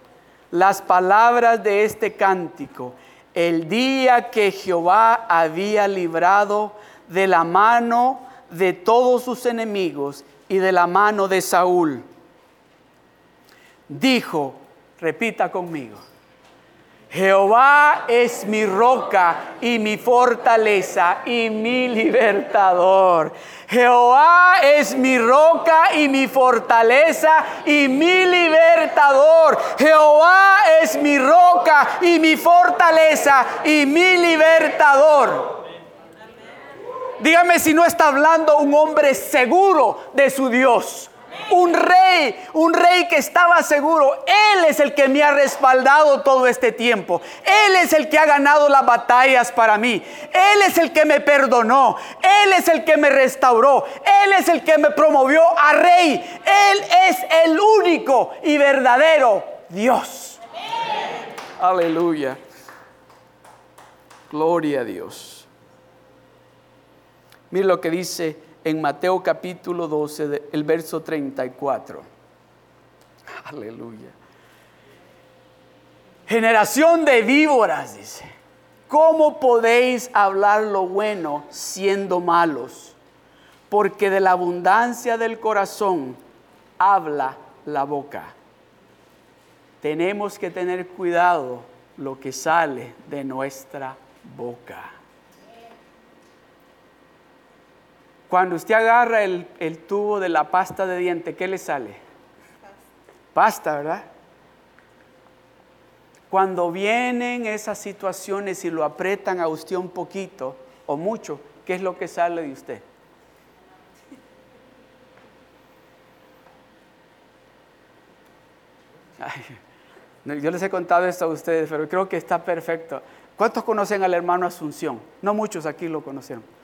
las palabras de este cántico, el día que Jehová había librado de la mano de todos sus enemigos y de la mano de Saúl. Dijo, repita conmigo, Jehová es mi roca y mi fortaleza y mi libertador. Jehová es mi roca y mi fortaleza y mi libertador. Jehová es mi roca y mi fortaleza y mi libertador. Dígame si no está hablando un hombre seguro de su Dios un rey, un rey que estaba seguro. Él es el que me ha respaldado todo este tiempo. Él es el que ha ganado las batallas para mí. Él es el que me perdonó. Él es el que me restauró. Él es el que me promovió a rey. Él es el único y verdadero Dios. Aleluya. Gloria a Dios. Mire lo que dice en Mateo capítulo 12, el verso 34. Aleluya. Generación de víboras, dice. ¿Cómo podéis hablar lo bueno siendo malos? Porque de la abundancia del corazón habla la boca. Tenemos que tener cuidado lo que sale de nuestra boca. Cuando usted agarra el, tubo de la pasta de diente, ¿qué le sale? Pasta, ¿verdad? Cuando vienen esas situaciones y lo apretan a usted un poquito o mucho, ¿qué es lo que sale de usted? yo les he contado esto a ustedes, pero creo que está perfecto. ¿Cuántos conocen al hermano Asunción? No muchos aquí lo conocieron.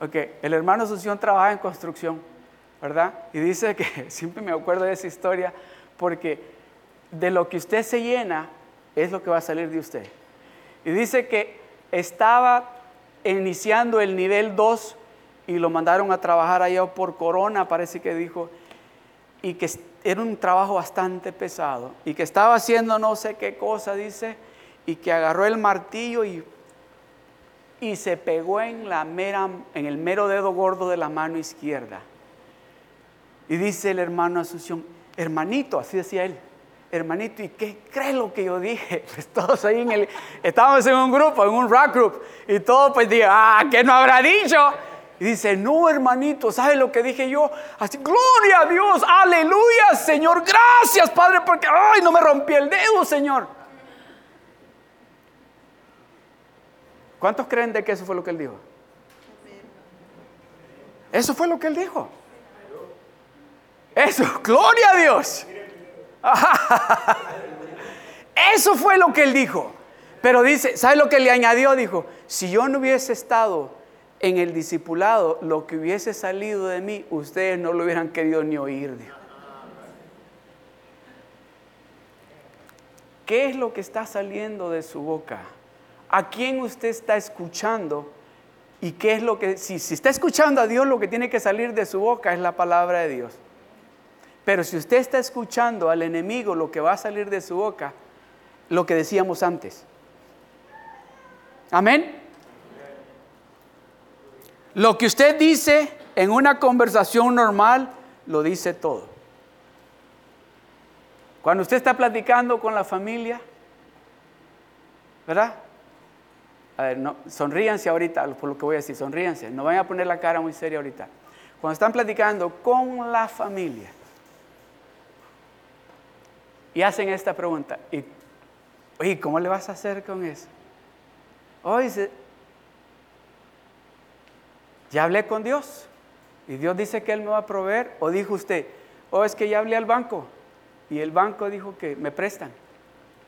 Ok, el hermano Asunción trabaja en construcción, ¿verdad? Y dice que <laughs> siempre me acuerdo de esa historia porque de lo que usted se llena es lo que va a salir de usted. Y dice que estaba iniciando el nivel 2 y lo mandaron a trabajar allá por Corona, parece que dijo, y que era un trabajo bastante pesado, y que estaba haciendo no sé qué cosa, dice, y que agarró el martillo y y se pegó en, la mera, en el mero dedo gordo de la mano izquierda. Y dice el hermano Asunción, hermanito, así decía él, hermanito, ¿y qué crees lo que yo dije? <laughs> Pues todos ahí en el, estábamos en un grupo, en un rock group, y todos pues digan, ah, ¿qué no habrá dicho? Y dice, no, hermanito, ¿sabe lo que dije yo? Así, gloria a Dios, aleluya, Señor, gracias, Padre, porque, ay, no me rompí el dedo, Señor. ¿Cuántos creen de que eso fue lo que él dijo? Eso fue lo que él dijo. Eso, gloria a Dios. <laughs> Eso fue lo que él dijo. Pero dice, ¿sabe lo que le añadió? Dijo, si yo no hubiese estado en el discipulado, lo que hubiese salido de mí, ustedes no lo hubieran querido ni oír. ¿Qué es lo que está saliendo de su boca? A quién usted está escuchando y qué es lo que, si, si está escuchando a Dios, lo que tiene que salir de su boca es la palabra de Dios. Pero si usted está escuchando al enemigo, lo que va a salir de su boca, lo que decíamos antes. Amén. Lo que usted dice en una conversación normal, lo dice todo. Cuando usted está platicando con la familia, ¿verdad? A ver, sonríanse ahorita por lo que voy a decir, sonríanse. No vayan a poner la cara muy seria ahorita. Cuando están platicando con la familia y hacen esta pregunta, y, ¿cómo le vas a hacer con eso? Oye, ya hablé con Dios y Dios dice que Él me va a proveer. O dijo usted, o oh, es que ya hablé al banco y el banco dijo que me prestan.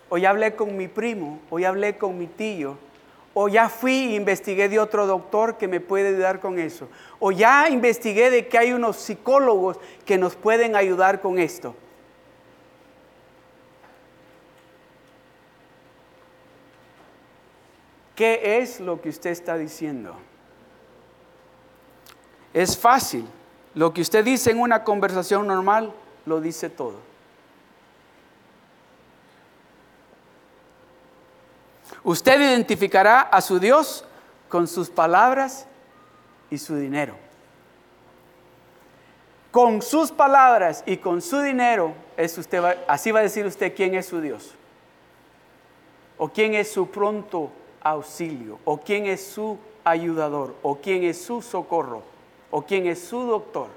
O ya hablé con mi primo, o ya hablé con mi tío, o ya fui e investigué de otro doctor que me puede ayudar con eso. O ya investigué de que hay unos psicólogos que nos pueden ayudar con esto. ¿Qué es lo que usted está diciendo? Es fácil. Lo que usted dice en una conversación normal, lo dice todo. Usted identificará a su Dios con sus palabras y su dinero. Con sus palabras y con su dinero, es usted así va a decir usted quién es su Dios. O quién es su pronto auxilio. O quién es su ayudador. O quién es su socorro o quién es su doctor.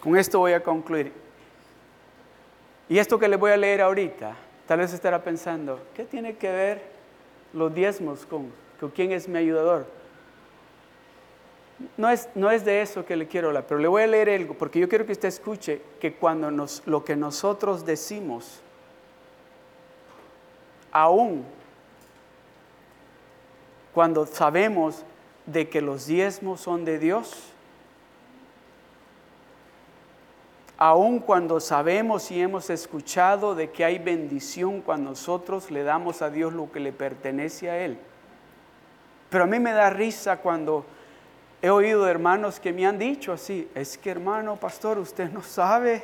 Con esto voy a concluir. Y esto que les voy a leer ahorita, tal vez estará pensando, ¿qué tiene que ver los diezmos con, quién es mi ayudador? No es, no es, de eso que le quiero hablar, pero le voy a leer algo, porque yo quiero que usted escuche que cuando nos, lo que nosotros decimos, aún cuando sabemos de que los diezmos son de Dios? Aun cuando sabemos y hemos escuchado de que hay bendición cuando nosotros le damos a Dios lo que le pertenece a Él. Pero a mí me da risa cuando he oído hermanos que me han dicho así, es que hermano pastor, usted no sabe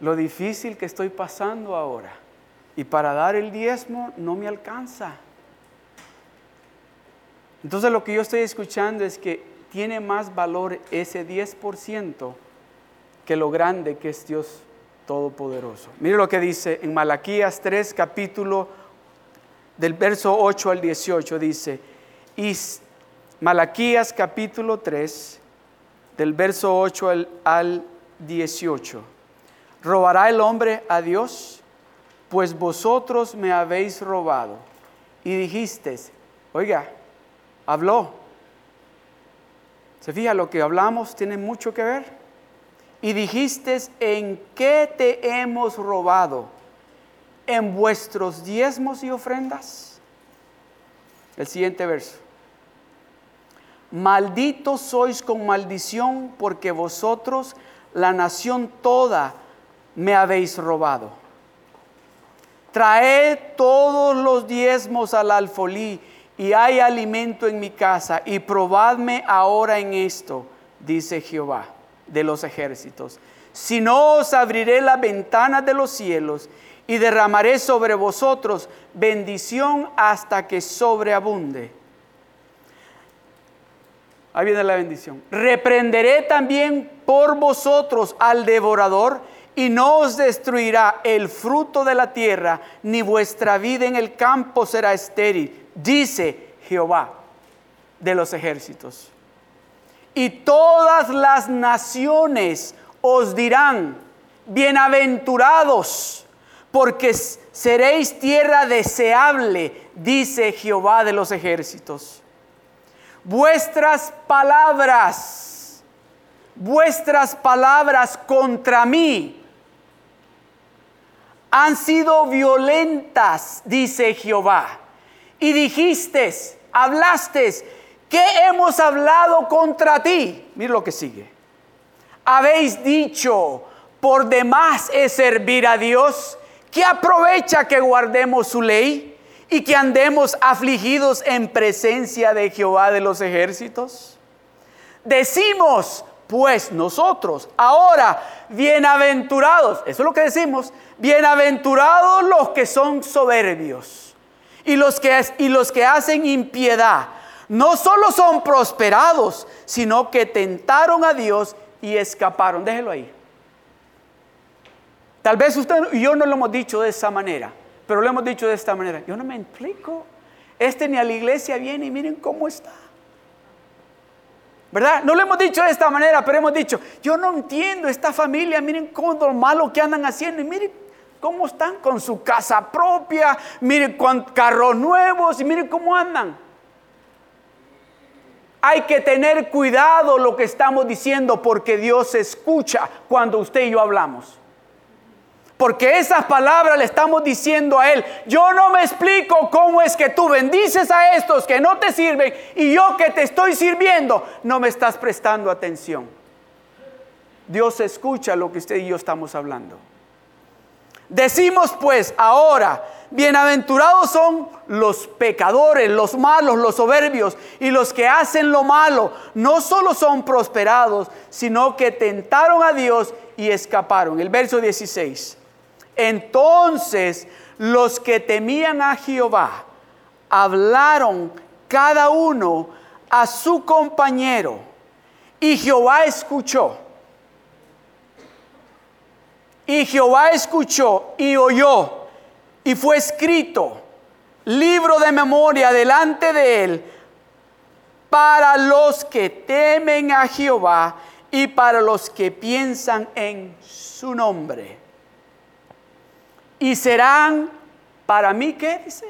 lo difícil que estoy pasando ahora. Y para dar el diezmo no me alcanza. Entonces lo que yo estoy escuchando es que tiene más valor ese 10% que lo grande que es Dios Todopoderoso. Mire lo que dice en Malaquías 3, capítulo del verso 8 al 18, dice, y Malaquías capítulo 3, del verso 8 al, al 18, ¿robará el hombre a Dios? Pues vosotros me habéis robado. Y dijisteis, oiga, habló. ¿Se fija? Lo que hablamos tiene mucho que ver. Y dijiste, ¿en qué te hemos robado? ¿En vuestros diezmos y ofrendas? El siguiente verso. Malditos sois con maldición porque vosotros, la nación toda, me habéis robado. Traed todos los diezmos al alfolí y hay alimento en mi casa, y probadme ahora en esto, dice Jehová de los ejércitos. Si no os abriré las ventanas de los cielos y derramaré sobre vosotros bendición hasta que sobreabunde. Ahí viene la bendición. Reprenderé también por vosotros al devorador y no os destruirá el fruto de la tierra, ni vuestra vida en el campo será estéril dice Jehová de los ejércitos. Y todas las naciones os dirán, bienaventurados, porque seréis tierra deseable, dice Jehová de los ejércitos. Vuestras palabras, vuestras palabras contra mí han sido violentas, dice Jehová y dijiste, hablaste, ¿qué hemos hablado contra ti? Mira lo que sigue. Habéis dicho, por demás es servir a Dios, que aprovecha que guardemos su ley y que andemos afligidos en presencia de Jehová de los ejércitos. Decimos, pues nosotros, ahora, bienaventurados, eso es lo que decimos, bienaventurados los que son soberbios y los que, y los que hacen impiedad no solo son prosperados, sino que tentaron a Dios y escaparon. Déjelo ahí. Tal vez usted y yo no lo hemos dicho de esa manera, pero lo hemos dicho de esta manera. Yo no me explico. Este ni a la iglesia viene y miren cómo está. ¿Verdad? No lo hemos dicho de esta manera, pero hemos dicho, yo no entiendo esta familia, miren cómo lo malo que andan haciendo y miren cómo están con su casa propia, miren con carros nuevos y miren cómo andan. Hay que tener cuidado lo que estamos diciendo porque Dios escucha cuando usted y yo hablamos. Porque esas palabras le estamos diciendo a Él, yo no me explico cómo es que tú bendices a estos que no te sirven y yo que te estoy sirviendo, no me estás prestando atención. Dios escucha lo que usted y yo estamos hablando. Decimos pues ahora, bienaventurados son los pecadores, los malos, los soberbios y los que hacen lo malo. No solo son prosperados, sino que tentaron a Dios y escaparon. El verso 16. Entonces los que temían a Jehová hablaron cada uno a su compañero y Jehová escuchó. Y Jehová escuchó y oyó y fue escrito libro de memoria delante de él para los que temen a Jehová y para los que piensan en su nombre y serán para mí, ¿qué dice?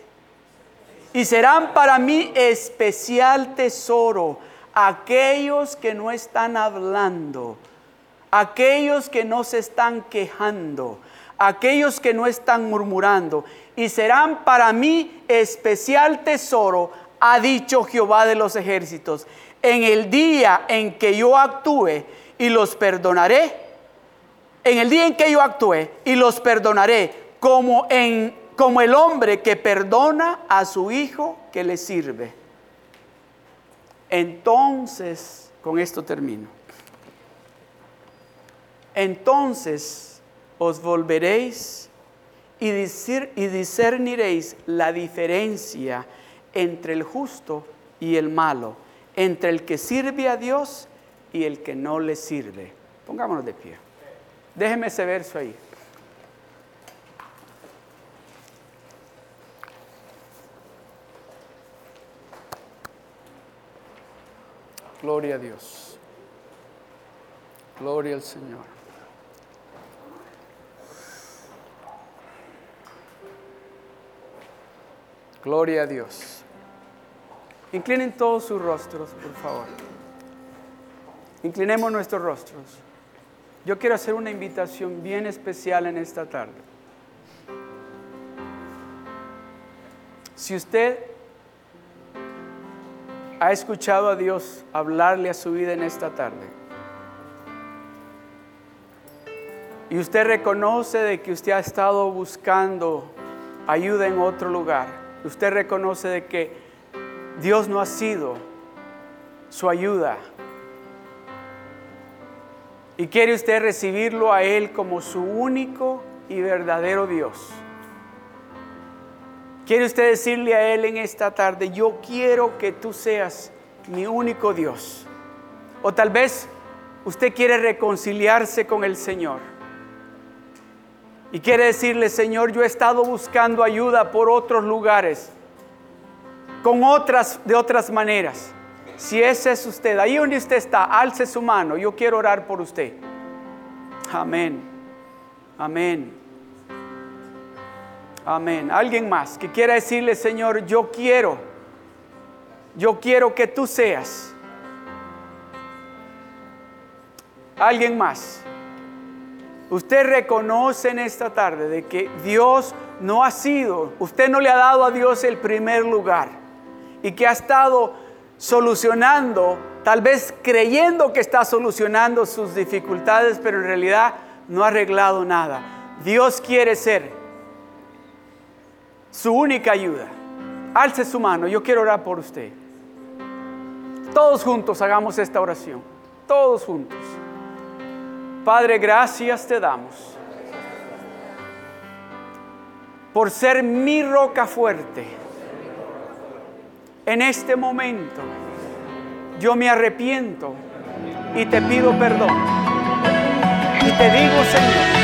Y serán para mí especial tesoro aquellos que no están hablando, aquellos que no se están quejando, aquellos que no están murmurando, y serán para mí especial tesoro, ha dicho Jehová de los ejércitos, en el día en que yo actúe y los perdonaré, en el día en que yo actúe y los perdonaré, como, en, como el hombre que perdona a su hijo que le sirve. Entonces, con esto termino. Entonces os volveréis y, discerniréis la diferencia entre el justo y el malo, entre el que sirve a Dios y el que no le sirve. Pongámonos de pie. Déjeme ese verso ahí. Gloria a Dios. Gloria al Señor. Gloria a Dios. Inclinen todos sus rostros, por favor. Inclinemos nuestros rostros. Yo quiero hacer una invitación bien especial en esta tarde. Si usted ha escuchado a Dios hablarle a su vida en esta tarde. Y usted reconoce de que usted ha estado buscando ayuda en otro lugar. Usted reconoce de que Dios no ha sido su ayuda. Y quiere usted recibirlo a Él como su único y verdadero Dios. ¿Quiere usted decirle a Él en esta tarde, yo quiero que tú seas mi único Dios? O tal vez usted quiere reconciliarse con el Señor. Y quiere decirle, Señor, yo he estado buscando ayuda por otros lugares, con otras, de otras maneras. Si ese es usted, ahí donde usted está, alce su mano, yo quiero orar por usted. Amén. Amén. Amén. Alguien más que quiera decirle, Señor, yo quiero, yo quiero que tú seas. Alguien más. Usted reconoce en esta tarde de que Dios no ha sido, usted no le ha dado a Dios el primer lugar y que ha estado solucionando, tal vez creyendo que está solucionando sus dificultades, pero en realidad no ha arreglado nada. Dios quiere ser su única ayuda. Alce su mano, yo quiero orar por usted. Todos juntos hagamos esta oración. Todos juntos. Padre, gracias te damos por ser mi roca fuerte. En este momento yo me arrepiento y te pido perdón. Y te digo, Señor,